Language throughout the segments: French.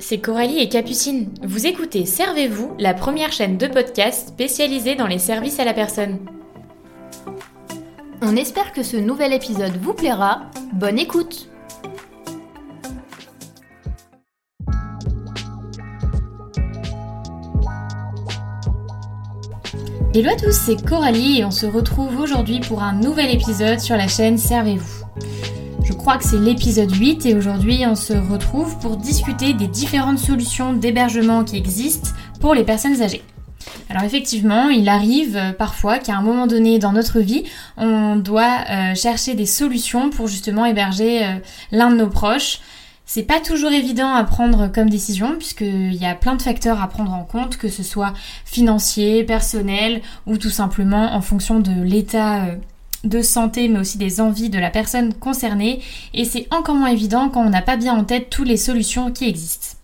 c'est Coralie et Capucine. Vous écoutez Servez-vous, la première chaîne de podcast spécialisée dans les services à la personne. On espère que ce nouvel épisode vous plaira. Bonne écoute Hello à tous, c'est Coralie et on se retrouve aujourd'hui pour un nouvel épisode sur la chaîne Servez-vous. Je crois que c'est l'épisode 8 et aujourd'hui on se retrouve pour discuter des différentes solutions d'hébergement qui existent pour les personnes âgées. Alors effectivement, il arrive euh, parfois qu'à un moment donné dans notre vie, on doit euh, chercher des solutions pour justement héberger euh, l'un de nos proches. C'est pas toujours évident à prendre comme décision puisqu'il y a plein de facteurs à prendre en compte, que ce soit financier, personnel ou tout simplement en fonction de l'état de santé mais aussi des envies de la personne concernée et c'est encore moins évident quand on n'a pas bien en tête toutes les solutions qui existent.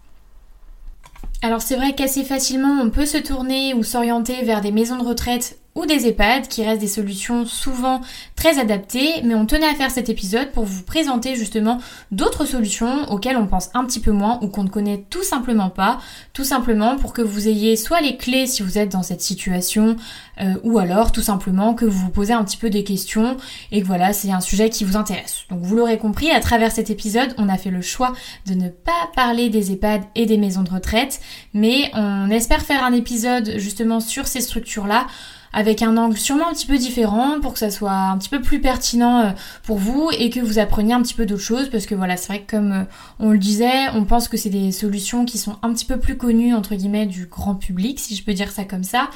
Alors c'est vrai qu'assez facilement on peut se tourner ou s'orienter vers des maisons de retraite ou des EHPAD qui restent des solutions souvent très adaptées, mais on tenait à faire cet épisode pour vous présenter justement d'autres solutions auxquelles on pense un petit peu moins ou qu'on ne connaît tout simplement pas, tout simplement pour que vous ayez soit les clés si vous êtes dans cette situation, euh, ou alors tout simplement que vous vous posez un petit peu des questions et que voilà, c'est un sujet qui vous intéresse. Donc vous l'aurez compris, à travers cet épisode, on a fait le choix de ne pas parler des EHPAD et des maisons de retraite, mais on espère faire un épisode justement sur ces structures-là avec un angle sûrement un petit peu différent pour que ça soit un petit peu plus pertinent euh, pour vous et que vous appreniez un petit peu d'autres choses parce que voilà, c'est vrai que comme euh, on le disait, on pense que c'est des solutions qui sont un petit peu plus connues entre guillemets du grand public, si je peux dire ça comme ça.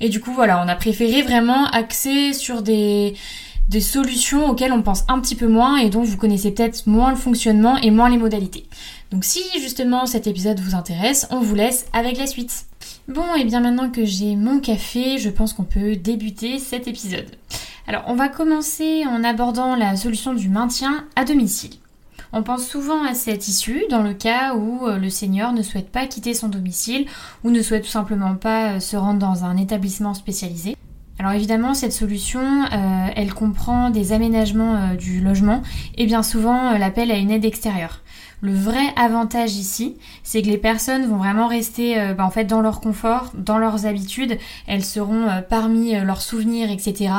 Et du coup, voilà, on a préféré vraiment axer sur des des solutions auxquelles on pense un petit peu moins et dont vous connaissez peut-être moins le fonctionnement et moins les modalités. Donc si justement cet épisode vous intéresse, on vous laisse avec la suite. Bon, et bien maintenant que j'ai mon café, je pense qu'on peut débuter cet épisode. Alors, on va commencer en abordant la solution du maintien à domicile. On pense souvent à cette issue dans le cas où euh, le seigneur ne souhaite pas quitter son domicile ou ne souhaite tout simplement pas euh, se rendre dans un établissement spécialisé. Alors évidemment, cette solution, euh, elle comprend des aménagements du logement et bien souvent l'appel à une aide extérieure. Le vrai avantage ici, c'est que les personnes vont vraiment rester euh, bah, en fait dans leur confort, dans leurs habitudes. Elles seront euh, parmi euh, leurs souvenirs, etc.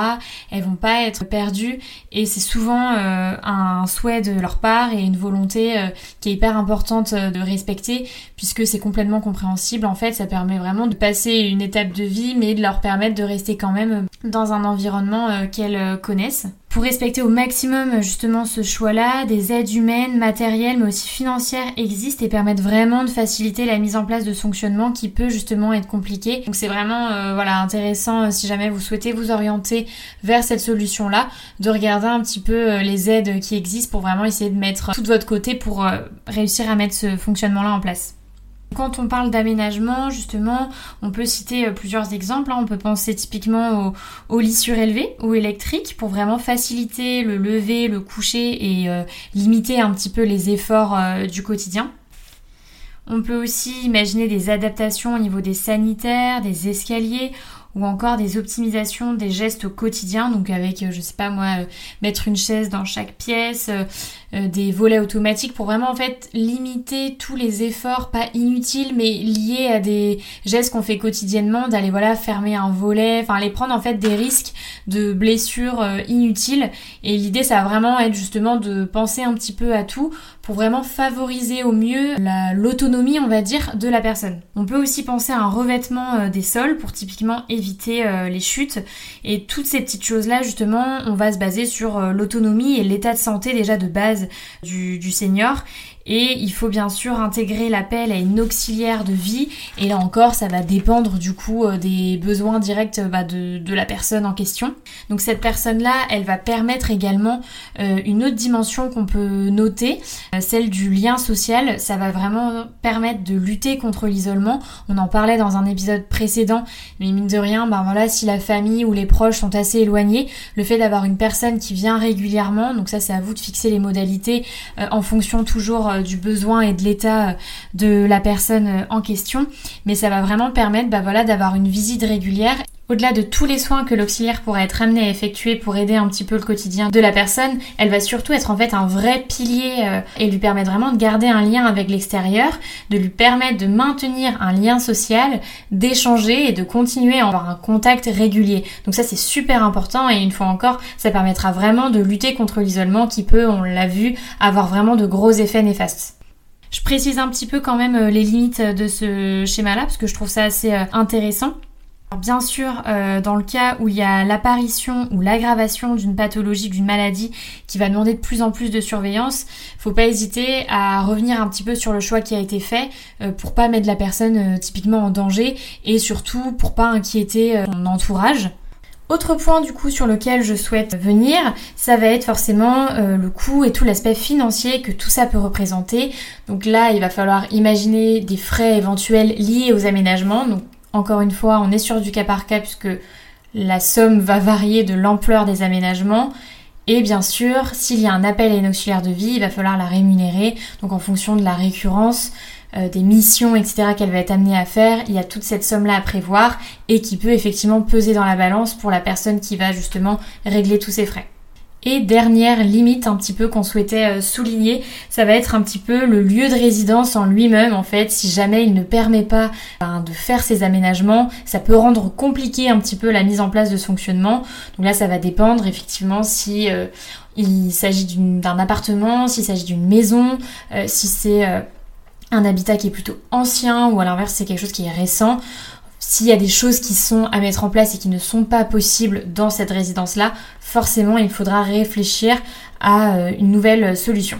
Elles vont pas être perdues et c'est souvent un souhait de leur part et une volonté qui est hyper importante de respecter puisque c'est complètement compréhensible. En fait, ça permet vraiment de passer une étape de vie, mais de leur permettre de rester quand même dans un environnement qu'elles connaissent pour respecter au maximum justement ce choix-là, des aides humaines, matérielles, mais aussi financières existent et permettent vraiment de faciliter la mise en place de fonctionnement qui peut justement être compliqué. Donc c'est vraiment euh, voilà intéressant euh, si jamais vous souhaitez vous orienter vers cette solution-là, de regarder un petit peu euh, les aides qui existent pour vraiment essayer de mettre tout de votre côté pour réussir à mettre ce fonctionnement-là en place. Quand on parle d'aménagement, justement, on peut citer euh, plusieurs exemples. Hein. On peut penser typiquement au, lit surélevé ou électrique pour vraiment faciliter le lever, le coucher et euh, limiter un petit peu les efforts euh, du quotidien. On peut aussi imaginer des adaptations au niveau des sanitaires, des escaliers ou encore des optimisations des gestes au quotidien, donc avec, je sais pas moi, mettre une chaise dans chaque pièce, euh, des volets automatiques pour vraiment en fait limiter tous les efforts pas inutiles mais liés à des gestes qu'on fait quotidiennement d'aller voilà fermer un volet enfin aller prendre en fait des risques de blessures euh, inutiles. Et l'idée ça va vraiment être justement de penser un petit peu à tout pour vraiment favoriser au mieux l'autonomie on va dire de la personne. On peut aussi penser à un revêtement euh, des sols pour typiquement éviter les chutes. Et toutes ces petites choses là justement on va se baser sur l'autonomie et l'état de santé déjà de base du, senior et il faut bien sûr intégrer l'appel à une auxiliaire de vie. Et là encore, ça va dépendre du coup euh, des besoins directs bah, de, la personne en question. Donc cette personne-là, elle va permettre également euh, une autre dimension qu'on peut noter, euh, celle du lien social. Ça va vraiment permettre de lutter contre l'isolement. On en parlait dans un épisode précédent, mais mine de rien, ben voilà, si la famille ou les proches sont assez éloignés, le fait d'avoir une personne qui vient régulièrement, donc ça c'est à vous de fixer les modalités en fonction toujours euh, du besoin et de l'état euh, de la personne euh, en question, mais ça va vraiment permettre bah d'avoir une visite régulière Au-delà de tous les soins que l'auxiliaire pourra être amené à effectuer pour aider un petit peu le quotidien de la personne, elle va surtout être en fait un vrai pilier euh, et lui permettre vraiment de garder un lien avec l'extérieur, de lui permettre de maintenir un lien social, d'échanger et de continuer à avoir un contact régulier. Donc ça c'est super important et une fois encore, ça permettra vraiment de lutter contre l'isolement qui peut, on l'a vu, avoir vraiment de gros effets néfastes. Je précise un petit peu quand même euh, les limites de ce schéma-là parce que je trouve ça assez euh, intéressant. Bien sûr, euh, dans le cas où il y a l'apparition ou l'aggravation d'une pathologie, d'une maladie qui va demander de plus en plus de surveillance, faut pas hésiter à revenir un petit peu sur le choix qui a été fait euh, pour pas mettre la personne euh, typiquement en danger et surtout pour pas inquiéter son entourage. Autre point du coup sur lequel je souhaite venir, ça va être forcément le coût et tout l'aspect financier que tout ça peut représenter. Donc là, il va falloir imaginer des frais éventuels liés aux aménagements. Encore une fois, on est sur du cas par cas puisque la somme va varier de l'ampleur des aménagements. Et bien sûr, s'il y a un appel à une auxiliaire de vie, il va falloir la rémunérer. Donc en fonction de la récurrence, euh, des missions, etc. qu'elle va être amenée à faire, il y a toute cette somme-là à prévoir et qui peut effectivement peser dans la balance pour la personne qui va justement régler tous ses frais. Et dernière limite un petit peu qu'on souhaitait euh, souligner, ça va être un petit peu le lieu de résidence en lui-même en fait. Si jamais il ne permet pas ben, de faire ses aménagements, ça peut rendre compliqué un petit peu la mise en place de ce fonctionnement. Donc là ça va dépendre effectivement si euh, s'agit d'un appartement, s'il s'agit d'une maison, euh, si c'est un habitat qui est plutôt ancien ou à l'inverse c'est quelque chose qui est récent. S'il y a des choses qui sont à mettre en place et qui ne sont pas possibles dans cette résidence-là, forcément il faudra réfléchir à euh, une nouvelle solution.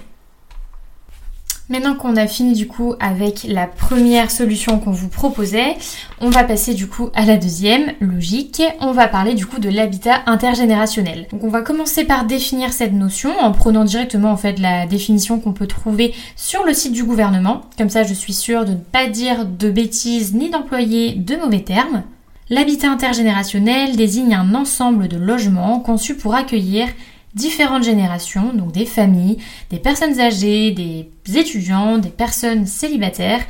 Maintenant qu'on a fini du coup avec la première solution qu'on vous proposait, on va passer du coup à la deuxième, logique. On va parler du coup de l'habitat intergénérationnel. Donc on va commencer par définir cette notion en prenant directement en fait la définition qu'on peut trouver sur le site du gouvernement. Comme ça je suis sûre de ne pas dire de bêtises ni d'employer de mauvais termes. L'habitat intergénérationnel désigne un ensemble de logements conçus pour accueillir différentes générations, donc des familles, des personnes âgées, des étudiants, des personnes célibataires,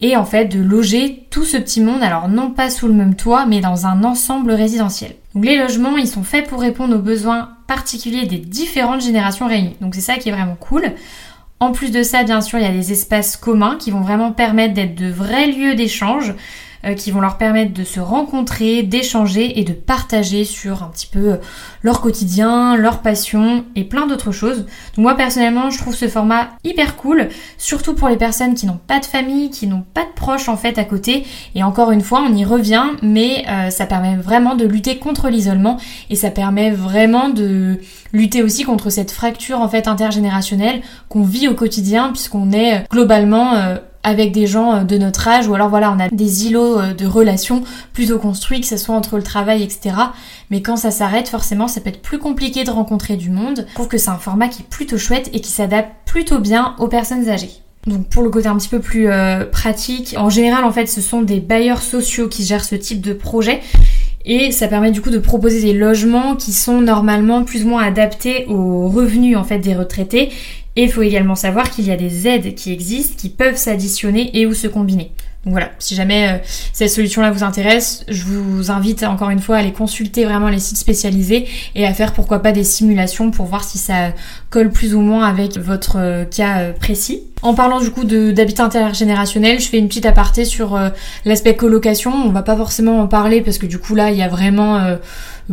et en fait de loger tout ce petit monde, alors non pas sous le même toit, mais dans un ensemble résidentiel. Donc les logements, ils sont faits pour répondre aux besoins particuliers des différentes générations réunies. Donc c'est ça qui est vraiment cool. En plus de ça, bien sûr, il y a des espaces communs qui vont vraiment permettre d'être de vrais lieux d'échange qui vont leur permettre de se rencontrer, d'échanger et de partager sur un petit peu euh, leur quotidien, leur passion et plein d'autres choses. Moi personnellement je trouve ce format hyper cool, surtout pour les personnes qui n'ont pas de famille, qui n'ont pas de proches en fait à côté. Et encore une fois on y revient, mais euh, ça permet vraiment de lutter contre l'isolement et ça permet vraiment de lutter aussi contre cette fracture en fait intergénérationnelle qu'on vit au quotidien puisqu'on est globalement avec des gens euh, de notre âge ou alors voilà on a des îlots euh, de relations plutôt construits que ce soit entre le travail etc mais quand ça s'arrête forcément ça peut être plus compliqué de rencontrer du monde. Pour que c'est un format qui est plutôt chouette et qui s'adapte plutôt bien aux personnes âgées. Donc pour le côté un petit peu plus euh, pratique, en général en fait ce sont des bailleurs sociaux qui gèrent ce type de projet. Et ça permet du coup de proposer des logements qui sont normalement plus ou moins adaptés aux revenus en fait des retraités et il faut également savoir qu'il y a des aides qui existent, qui peuvent s'additionner et ou se combiner. Donc voilà, si jamais euh, cette solution-là vous intéresse, je vous invite encore une fois à aller consulter vraiment les sites spécialisés et à faire pourquoi pas des simulations pour voir si ça colle plus ou moins avec votre euh, cas euh, précis. En parlant du coup d'habitat intergénérationnel, je fais une petite aparté sur l'aspect colocation. On va pas forcément en parler parce que du coup là, il y a vraiment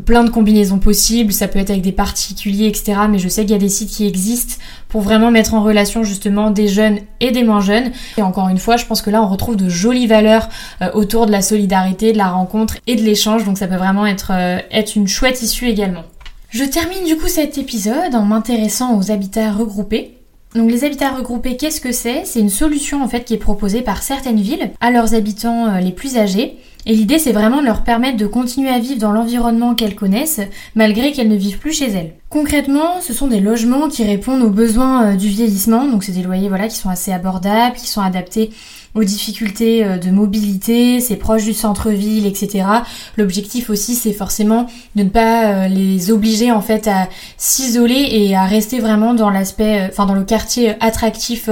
plein de combinaisons possibles, ça peut être avec des particuliers, etc. Mais je sais qu'il y a des sites qui existent pour vraiment mettre en relation justement des jeunes et des moins jeunes. Et encore une fois, je pense que là on retrouve de jolies valeurs euh, autour de la solidarité, de la rencontre et de l'échange, donc ça peut vraiment être, euh, être une chouette issue également. Je termine du coup cet épisode en m'intéressant aux habitats regroupés. Donc les habitats regroupés, qu'est-ce que c'est? C'est une solution en fait qui est proposée par certaines villes à leurs habitants euh, les plus âgés. Et l'idée, c'est vraiment de leur permettre de continuer à vivre dans l'environnement qu'elles connaissent, malgré qu'elles ne vivent plus chez elles. Concrètement, ce sont des logements qui répondent aux besoins euh, du vieillissement, donc c'est des loyers voilà, qui sont assez abordables, qui sont adaptés aux difficultés euh, de mobilité, c'est proche du centre-ville, etc. L'objectif aussi, c'est forcément de ne pas euh, les obliger en fait à s'isoler et à rester vraiment dans l'aspect, enfin dans le quartier attractif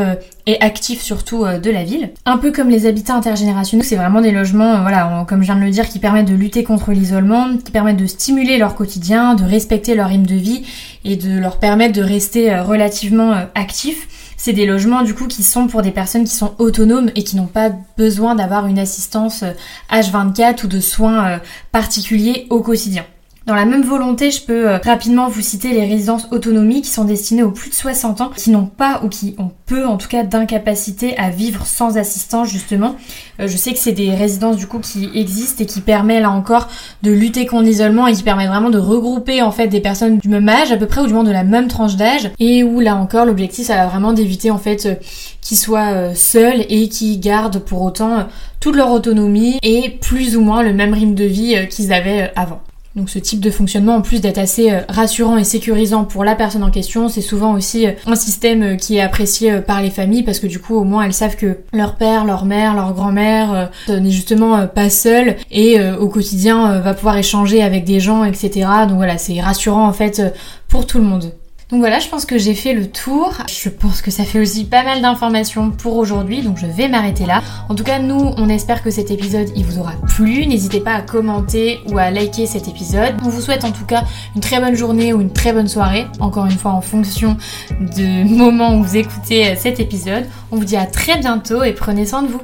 et actifs surtout de la ville. Un peu comme les habitats intergénérationnels, c'est vraiment des logements, voilà, comme je viens de le dire, qui permettent de lutter contre l'isolement, qui permettent de stimuler leur quotidien, de respecter leur rythme de vie et de leur permettre de rester relativement actifs c'est des logements du coup qui sont pour des personnes qui sont autonomes et qui n'ont pas besoin d'avoir une assistance H24 euh, ou de soins euh, particuliers au quotidien. Dans la même volonté, je peux euh, rapidement vous citer les résidences autonomie qui sont destinées aux plus de 60 ans, qui n'ont pas ou qui ont peu en tout cas d'incapacité à vivre sans assistance justement. Euh, je sais que c'est des résidences du coup qui existent et qui permettent là encore de lutter contre l'isolement et qui permettent vraiment de regrouper en fait des personnes du même âge à peu près ou du moins de la même tranche d'âge et où là encore l'objectif ça va vraiment d'éviter en fait euh, qu'ils soient seuls et qui gardent pour autant toute leur autonomie et plus ou moins le même rythme de vie qu'ils avaient avant. Donc ce type de fonctionnement, en plus d'être assez euh, rassurant et sécurisant pour la personne en question, c'est souvent aussi euh, un système euh, qui est apprécié par les familles parce que du coup au moins elles savent que leur père, leur mère, leur grand-mère n'est justement pas seul et au quotidien va pouvoir échanger avec des gens, etc. Donc voilà, c'est rassurant en fait pour tout le monde. Donc voilà, je pense que j'ai fait le tour. Je pense que ça fait aussi pas mal d'informations pour aujourd'hui, donc je vais m'arrêter là. En tout cas, nous, on espère que cet épisode, il vous aura plu. N'hésitez pas à commenter ou à liker cet épisode. On vous souhaite en tout cas une très bonne journée ou une très bonne soirée, encore une fois en fonction du moment où vous écoutez cet épisode. On vous dit à très bientôt et prenez soin de vous.